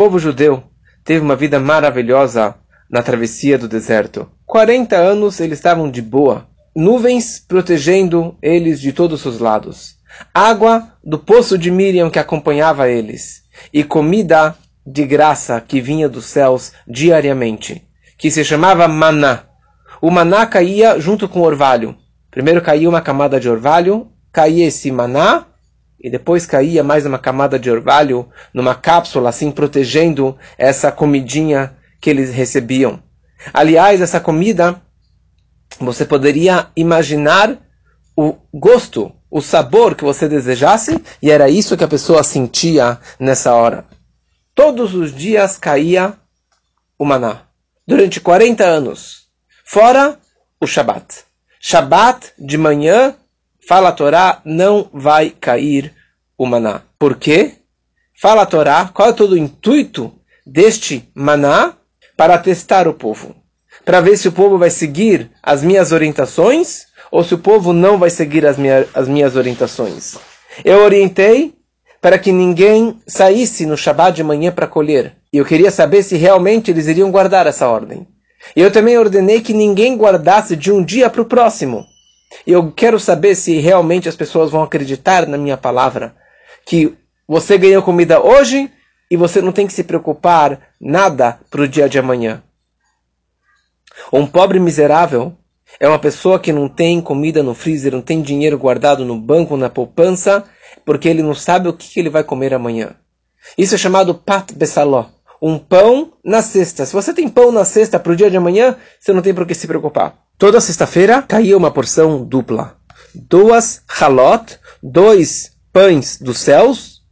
O povo judeu teve uma vida maravilhosa na travessia do deserto. 40 anos eles estavam de boa. Nuvens protegendo eles de todos os lados. Água do poço de Miriam que acompanhava eles. E comida de graça que vinha dos céus diariamente. Que se chamava maná. O maná caía junto com o orvalho. Primeiro caía uma camada de orvalho, caía esse maná, e depois caía mais uma camada de orvalho numa cápsula, assim protegendo essa comidinha que eles recebiam. Aliás, essa comida, você poderia imaginar o gosto, o sabor que você desejasse, e era isso que a pessoa sentia nessa hora. Todos os dias caía o maná, durante 40 anos, fora o Shabat. Shabat de manhã fala a Torá, não vai cair o maná. Por quê? Fala a Torá, qual é todo o intuito deste maná? Para testar o povo. Para ver se o povo vai seguir as minhas orientações ou se o povo não vai seguir as, minha, as minhas orientações. Eu orientei para que ninguém saísse no Shabat de manhã para colher. E eu queria saber se realmente eles iriam guardar essa ordem. E eu também ordenei que ninguém guardasse de um dia para o próximo. E eu quero saber se realmente as pessoas vão acreditar na minha palavra. Que você ganhou comida hoje e você não tem que se preocupar nada para o dia de amanhã. Um pobre miserável é uma pessoa que não tem comida no freezer, não tem dinheiro guardado no banco, na poupança, porque ele não sabe o que ele vai comer amanhã. Isso é chamado pat besaló, um pão na cesta. Se você tem pão na cesta para o dia de amanhã, você não tem por que se preocupar. Toda sexta-feira caía uma porção dupla. Duas halot, dois pães dos céus,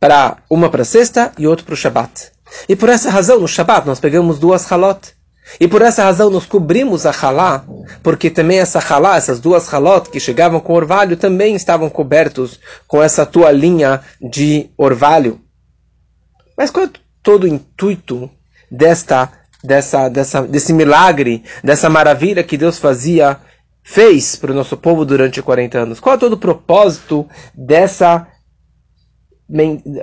para uma para sexta e outro para o Shabat. E por essa razão, no Shabat, nós pegamos duas halot. E por essa razão nós cobrimos a halá, porque também essa halá, essas duas halot que chegavam com orvalho, também estavam cobertos com essa toalhinha de orvalho. Mas qual é todo o intuito desta dessa, dessa, desse milagre, dessa maravilha que Deus fazia, fez para o nosso povo durante 40 anos? Qual é todo o propósito dessa.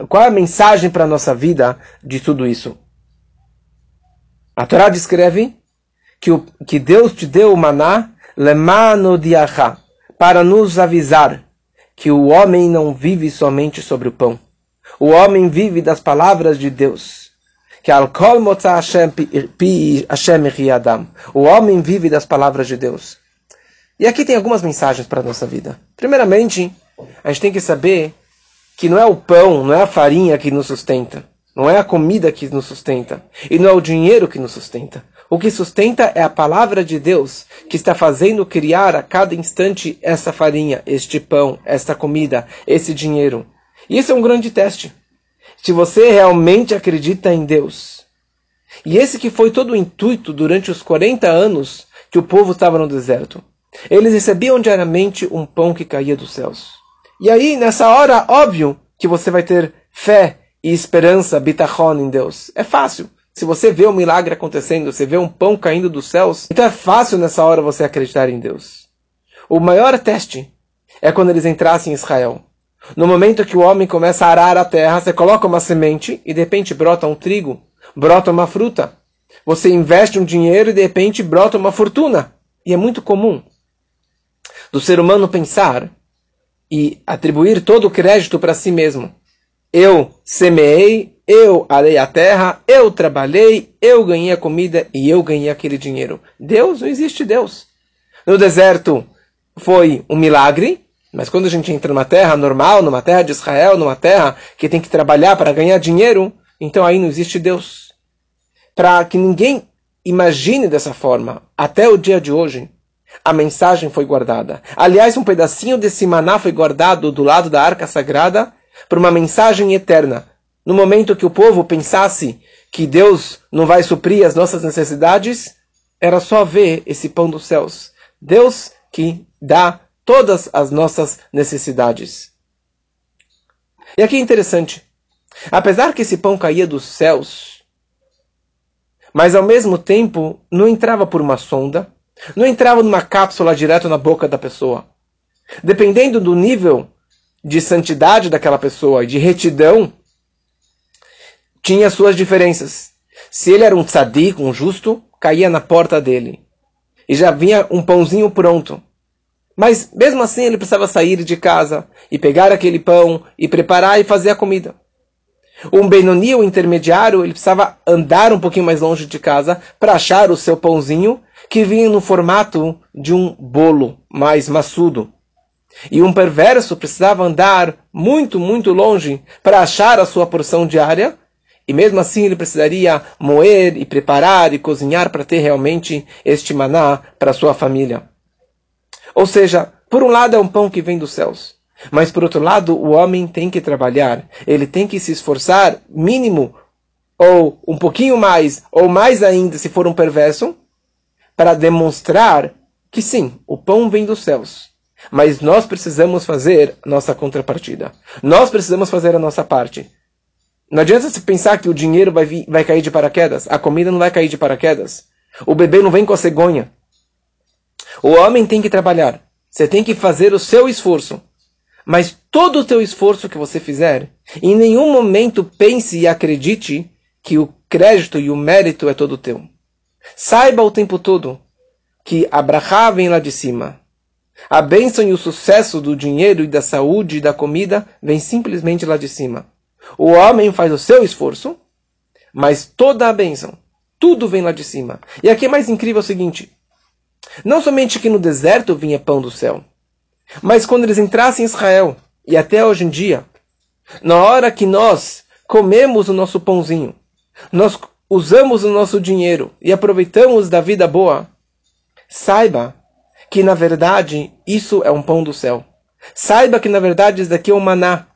Qual é a mensagem para a nossa vida de tudo isso? A Torá descreve que, o, que Deus te deu o maná, lemano para nos avisar que o homem não vive somente sobre o pão. O homem vive das palavras de Deus que pi Hashem Adam. O homem vive das palavras de Deus. E aqui tem algumas mensagens para a nossa vida. Primeiramente, a gente tem que saber que não é o pão, não é a farinha que nos sustenta. Não é a comida que nos sustenta. E não é o dinheiro que nos sustenta. O que sustenta é a palavra de Deus, que está fazendo criar a cada instante essa farinha, este pão, esta comida, esse dinheiro. E isso é um grande teste se você realmente acredita em Deus. E esse que foi todo o intuito durante os 40 anos que o povo estava no deserto. Eles recebiam diariamente um pão que caía dos céus. E aí, nessa hora, óbvio que você vai ter fé e esperança, bitachon em Deus. É fácil. Se você vê um milagre acontecendo, você vê um pão caindo dos céus, então é fácil nessa hora você acreditar em Deus. O maior teste é quando eles entrassem em Israel. No momento que o homem começa a arar a terra, você coloca uma semente e de repente brota um trigo, brota uma fruta. Você investe um dinheiro e de repente brota uma fortuna. E é muito comum do ser humano pensar e atribuir todo o crédito para si mesmo. Eu semeei, eu arei a terra, eu trabalhei, eu ganhei a comida e eu ganhei aquele dinheiro. Deus, não existe Deus. No deserto foi um milagre, mas quando a gente entra numa terra normal, numa terra de Israel, numa terra que tem que trabalhar para ganhar dinheiro, então aí não existe Deus. Para que ninguém imagine dessa forma, até o dia de hoje, a mensagem foi guardada. Aliás, um pedacinho desse maná foi guardado do lado da arca sagrada por uma mensagem eterna. No momento que o povo pensasse que Deus não vai suprir as nossas necessidades, era só ver esse pão dos céus. Deus que dá todas as nossas necessidades. E aqui é interessante. Apesar que esse pão caía dos céus, mas ao mesmo tempo não entrava por uma sonda, não entrava numa cápsula direto na boca da pessoa. Dependendo do nível de santidade daquela pessoa e de retidão, tinha suas diferenças. Se ele era um tzadik, um justo, caía na porta dele. E já vinha um pãozinho pronto. Mas mesmo assim ele precisava sair de casa e pegar aquele pão e preparar e fazer a comida. Um Benoni, o intermediário, ele precisava andar um pouquinho mais longe de casa para achar o seu pãozinho que vinha no formato de um bolo mais maçudo. E um perverso precisava andar muito, muito longe para achar a sua porção diária, e mesmo assim ele precisaria moer e preparar e cozinhar para ter realmente este maná para sua família. Ou seja, por um lado é um pão que vem dos céus, mas por outro lado o homem tem que trabalhar, ele tem que se esforçar mínimo ou um pouquinho mais, ou mais ainda se for um perverso, para demonstrar que sim, o pão vem dos céus. Mas nós precisamos fazer nossa contrapartida. Nós precisamos fazer a nossa parte. Não adianta se pensar que o dinheiro vai, vir, vai cair de paraquedas. A comida não vai cair de paraquedas. O bebê não vem com a cegonha. O homem tem que trabalhar. Você tem que fazer o seu esforço. Mas todo o teu esforço que você fizer, em nenhum momento pense e acredite que o crédito e o mérito é todo teu. Saiba o tempo todo que a vem lá de cima. A bênção e o sucesso do dinheiro e da saúde e da comida vem simplesmente lá de cima. O homem faz o seu esforço, mas toda a bênção, tudo vem lá de cima. E aqui é mais incrível é o seguinte: não somente que no deserto vinha pão do céu, mas quando eles entrassem em Israel, e até hoje em dia, na hora que nós comemos o nosso pãozinho, nós usamos o nosso dinheiro e aproveitamos da vida boa, saiba que na verdade isso é um pão do céu. Saiba que na verdade isso daqui é um maná.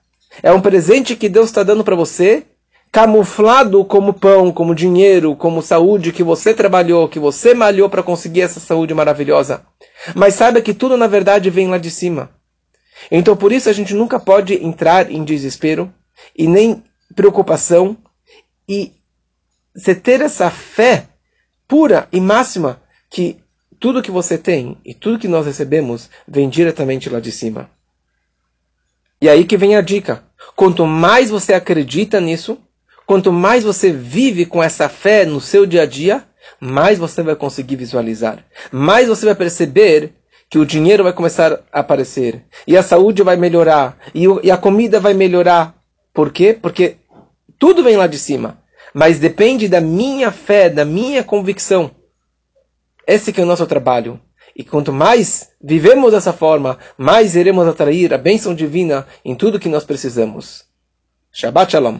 É um presente que Deus está dando para você, camuflado como pão, como dinheiro, como saúde que você trabalhou, que você malhou para conseguir essa saúde maravilhosa. Mas saiba que tudo na verdade vem lá de cima. Então por isso a gente nunca pode entrar em desespero e nem preocupação e você ter essa fé pura e máxima que tudo que você tem e tudo que nós recebemos vem diretamente lá de cima. E aí que vem a dica. Quanto mais você acredita nisso, quanto mais você vive com essa fé no seu dia a dia, mais você vai conseguir visualizar. Mais você vai perceber que o dinheiro vai começar a aparecer. E a saúde vai melhorar. E, o, e a comida vai melhorar. Por quê? Porque tudo vem lá de cima mas depende da minha fé, da minha convicção. Esse que é o nosso trabalho. E quanto mais vivemos dessa forma, mais iremos atrair a bênção divina em tudo que nós precisamos. Shabbat Shalom.